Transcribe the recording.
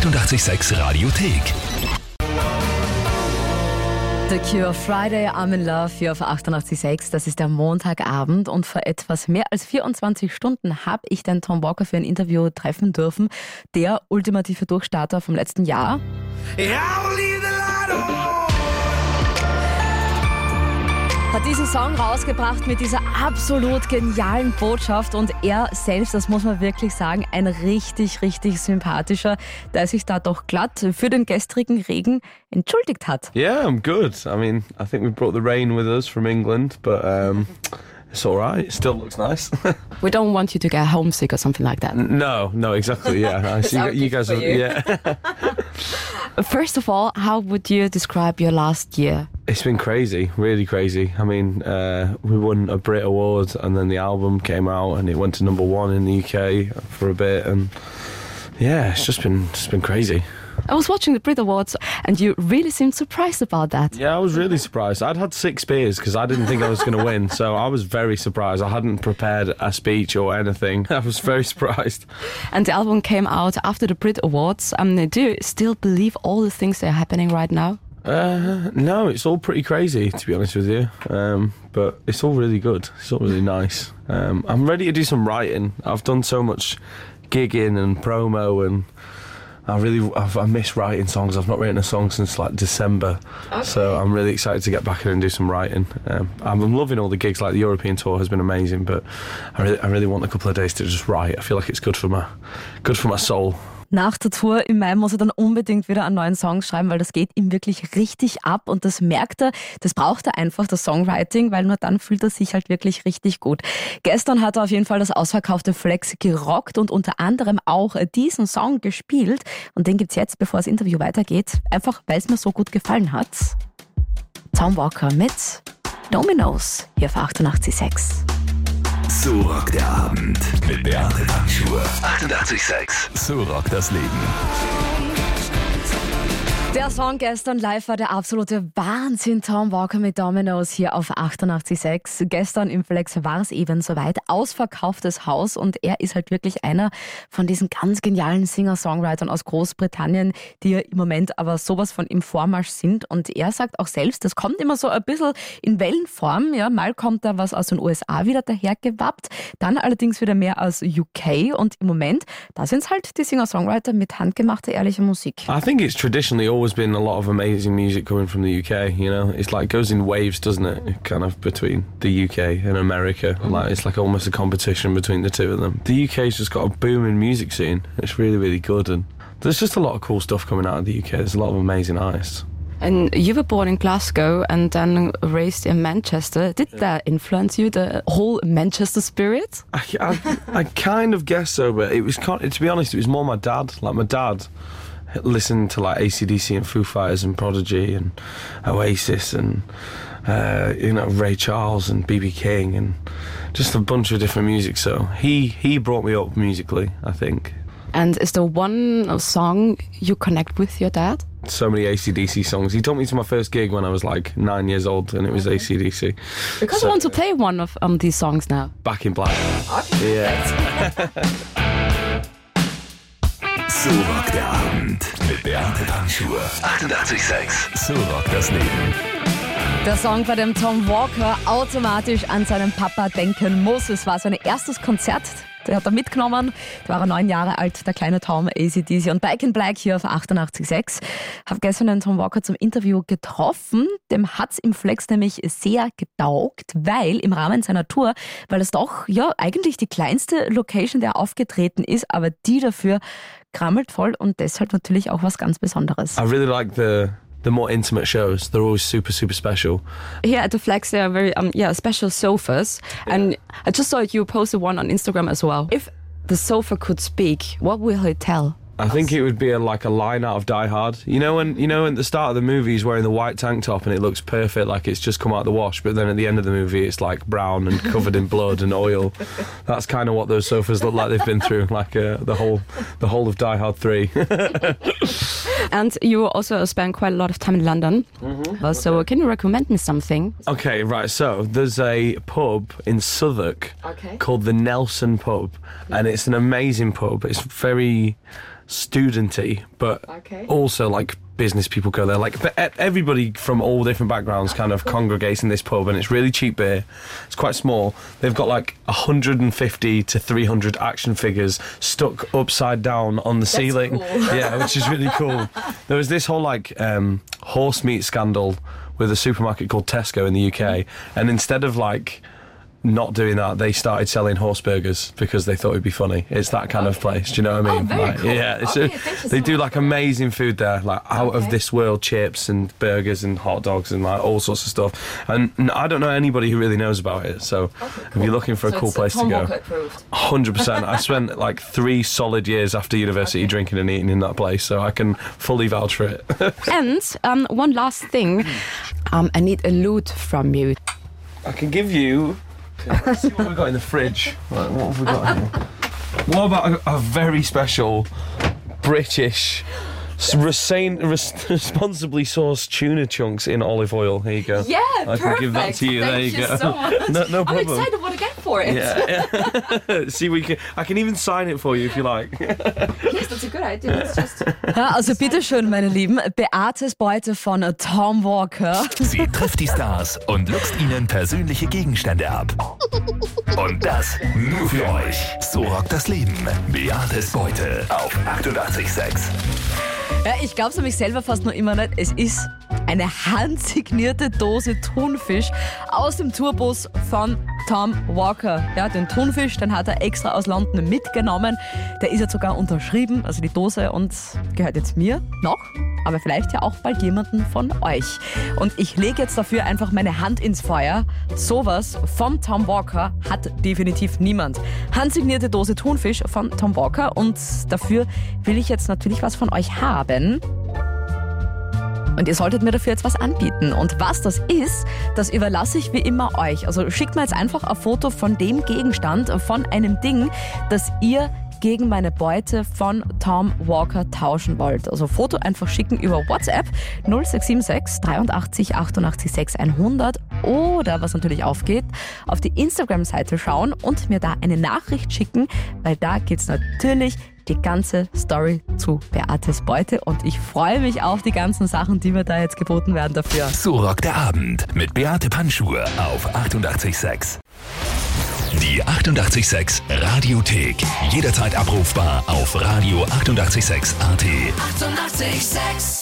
886 Radiothek. The Cure Friday, I'm in Love hier auf 88.6. Das ist der Montagabend und vor etwas mehr als 24 Stunden habe ich den Tom Walker für ein Interview treffen dürfen. Der ultimative Durchstarter vom letzten Jahr. Hat diesen Song rausgebracht mit dieser absolut genialen Botschaft und er selbst, das muss man wirklich sagen, ein richtig, richtig sympathischer, der sich da doch glatt für den gestrigen Regen entschuldigt hat. Yeah, I'm good. I mean, I think we brought the rain with us from England, but um, it's all right. It still looks nice. We don't want you to get homesick or something like that. no, no, exactly. Yeah, I see you, you guys are. Yeah, First of all, how would you describe your last year? it's been crazy, really crazy. I mean, uh, we won a Brit Award, and then the album came out, and it went to number one in the UK for a bit, and yeah, it's just been it's been crazy. I was watching the Brit Awards and you really seemed surprised about that. Yeah, I was really surprised. I'd had six beers because I didn't think I was going to win, so I was very surprised. I hadn't prepared a speech or anything. I was very surprised. And the album came out after the Brit Awards. Um, do you still believe all the things that are happening right now? Uh, no, it's all pretty crazy to be honest with you. Um, but it's all really good. It's all really nice. Um, I'm ready to do some writing. I've done so much gigging and promo, and I really I've, I miss writing songs. I've not written a song since like December, so I'm really excited to get back in and do some writing. Um, I'm loving all the gigs. Like the European tour has been amazing, but I really I really want a couple of days to just write. I feel like it's good for my good for my soul. Nach der Tour im Mai muss er dann unbedingt wieder einen neuen Song schreiben, weil das geht ihm wirklich richtig ab und das merkt er, das braucht er einfach, das Songwriting, weil nur dann fühlt er sich halt wirklich richtig gut. Gestern hat er auf jeden Fall das ausverkaufte Flex gerockt und unter anderem auch diesen Song gespielt und den gibt's jetzt, bevor das Interview weitergeht, einfach weil es mir so gut gefallen hat. Tom Walker mit Dominoes hier auf 88.6. So rockt der Abend mit Beate Panschur. 886. So rockt das Leben. Der Song gestern live war der absolute Wahnsinn. Tom Walker mit Dominoes hier auf 88.6. Gestern im Flex war es eben soweit. Ausverkauftes Haus und er ist halt wirklich einer von diesen ganz genialen Singer-Songwritern aus Großbritannien, die ja im Moment aber sowas von im Vormarsch sind. Und er sagt auch selbst, das kommt immer so ein bisschen in Wellenform. Ja, mal kommt da was aus den USA wieder dahergewappt, dann allerdings wieder mehr aus UK und im Moment, da sind es halt die Singer-Songwriter mit handgemachter, ehrlicher Musik. I think it's traditionally always been a lot of amazing music coming from the UK. You know, it's like goes in waves, doesn't it? Kind of between the UK and America. Like it's like almost a competition between the two of them. The UK's just got a booming music scene. It's really, really good, and there's just a lot of cool stuff coming out of the UK. There's a lot of amazing artists. And you were born in Glasgow and then raised in Manchester. Did that influence you, the whole Manchester spirit? I, I, I kind of guess so, but it was kind to be honest, it was more my dad. Like my dad listened to like ACDC and Foo Fighters and Prodigy and Oasis and uh, you know Ray Charles and BB King and just a bunch of different music. So he he brought me up musically. I think And is there one song you connect with your dad? so many ACDC songs. He took me to my first gig when I was like nine years old, and it was ACDC. Because So- I want to play one of um, these songs now. Back in Black. Yeah. So rockt der Abend mit Beate Panschur. 886. So rockt das Leben. Der Song, bei dem Tom Walker automatisch an seinen Papa denken muss. Es war sein erstes Konzert. Der hat er mitgenommen. Da war er neun Jahre alt, der kleine Tom ACDC. Und Back in Black hier auf 88.6. Habe gestern den Tom Walker zum Interview getroffen. Dem hat's im Flex nämlich sehr getaugt, weil im Rahmen seiner Tour, weil es doch ja eigentlich die kleinste Location, der aufgetreten ist, aber die dafür krammelt voll und deshalb natürlich auch was ganz Besonderes. I really like the the more intimate shows. They're always super super special. Here at the Flex, there are very um yeah special sofas, and I just saw you posted one on Instagram as well. If the sofa could speak, what will it tell? I think it would be a, like a line out of Die Hard. You know when you know at the start of the movie he's wearing the white tank top and it looks perfect, like it's just come out of the wash. But then at the end of the movie it's like brown and covered in blood and oil. That's kind of what those sofas look like they've been through, like uh, the whole the whole of Die Hard Three. And you also spend quite a lot of time in London. Uh, So can you recommend me something? okay, right. So there's a pub in Southwark Okay. called the Nelson Pub, and it's an amazing pub. It's very studenty, but Okay. also like business people go there. Like but everybody from all different backgrounds kind of congregates in this pub, and it's really cheap beer. It's quite small. They've got like 150 to 300 action figures stuck upside down on the ceiling. cool. Yeah, which is really cool. There was this whole like um, horse meat scandal with a supermarket called Tesco in the UK, and instead of like not doing that, they started selling horse burgers because they thought it'd be funny. It's that kind of place. Do you know what I mean? Oh, very like, cool. Yeah, it's Okay, a- they so do much like amazing food there, like out of this world chips and burgers and hot dogs and like all sorts of stuff. And n- I don't know anybody who really knows about it. So if you're looking for a cool place to go, hundred percent. I spent like three solid years after university drinking and eating in that place, so I can fully vouch for it. And um, one last thing. Um, I need a loot from you. I can give you. Let's see what we've got in the fridge. Right, what have we got here? What about a, a very special British, resain, res, responsibly sourced tuna chunks in olive oil? Here you go. Yeah, I can give that to you. there you, go. no, no problem. what to get for it. Yeah, yeah. see, we can. I can even sign it for you if you like. Yes, that's a good idea. Let's just... Ja, also bitteschön, meine Lieben. Beates Beute von Tom Walker. Sie trifft die Stars und luchst ihnen persönliche Gegenstände ab. Und das nur für euch. So rockt das Leben. Beates Beute auf 886. Ja, ich glaube es nämlich selber fast noch immer nicht. Es ist eine handsignierte Dose Thunfisch aus dem Tourbus von Tom Walker. Ja, den Thunfisch, den hat er extra aus London mitgenommen. Der ist jetzt sogar unterschrieben, also die Dose, und gehört jetzt mir noch, aber vielleicht ja auch bald jemanden von euch. Und ich lege jetzt dafür einfach meine Hand ins Feuer. Sowas vom Tom Walker hat definitiv niemand. Handsignierte Dose Thunfisch von Tom Walker und dafür will ich jetzt natürlich was von euch haben. Und ihr solltet mir dafür jetzt was anbieten. Und was das ist, das überlasse ich wie immer euch. Also schickt mir jetzt einfach ein Foto von dem Gegenstand, von einem Ding, das ihr gegen meine Beute von Tom Walker tauschen wollt. Also Foto einfach schicken über WhatsApp 0676 83 88 6100 oder was natürlich aufgeht, auf die Instagram-Seite schauen und mir da eine Nachricht schicken, weil da geht's natürlich die ganze Story zu Beates Beute und ich freue mich auf die ganzen Sachen, die mir da jetzt geboten werden dafür. So rockt der Abend mit Beate Panschur auf 886. Die 886 Radiothek. Jederzeit abrufbar auf radio886.at. 886! 886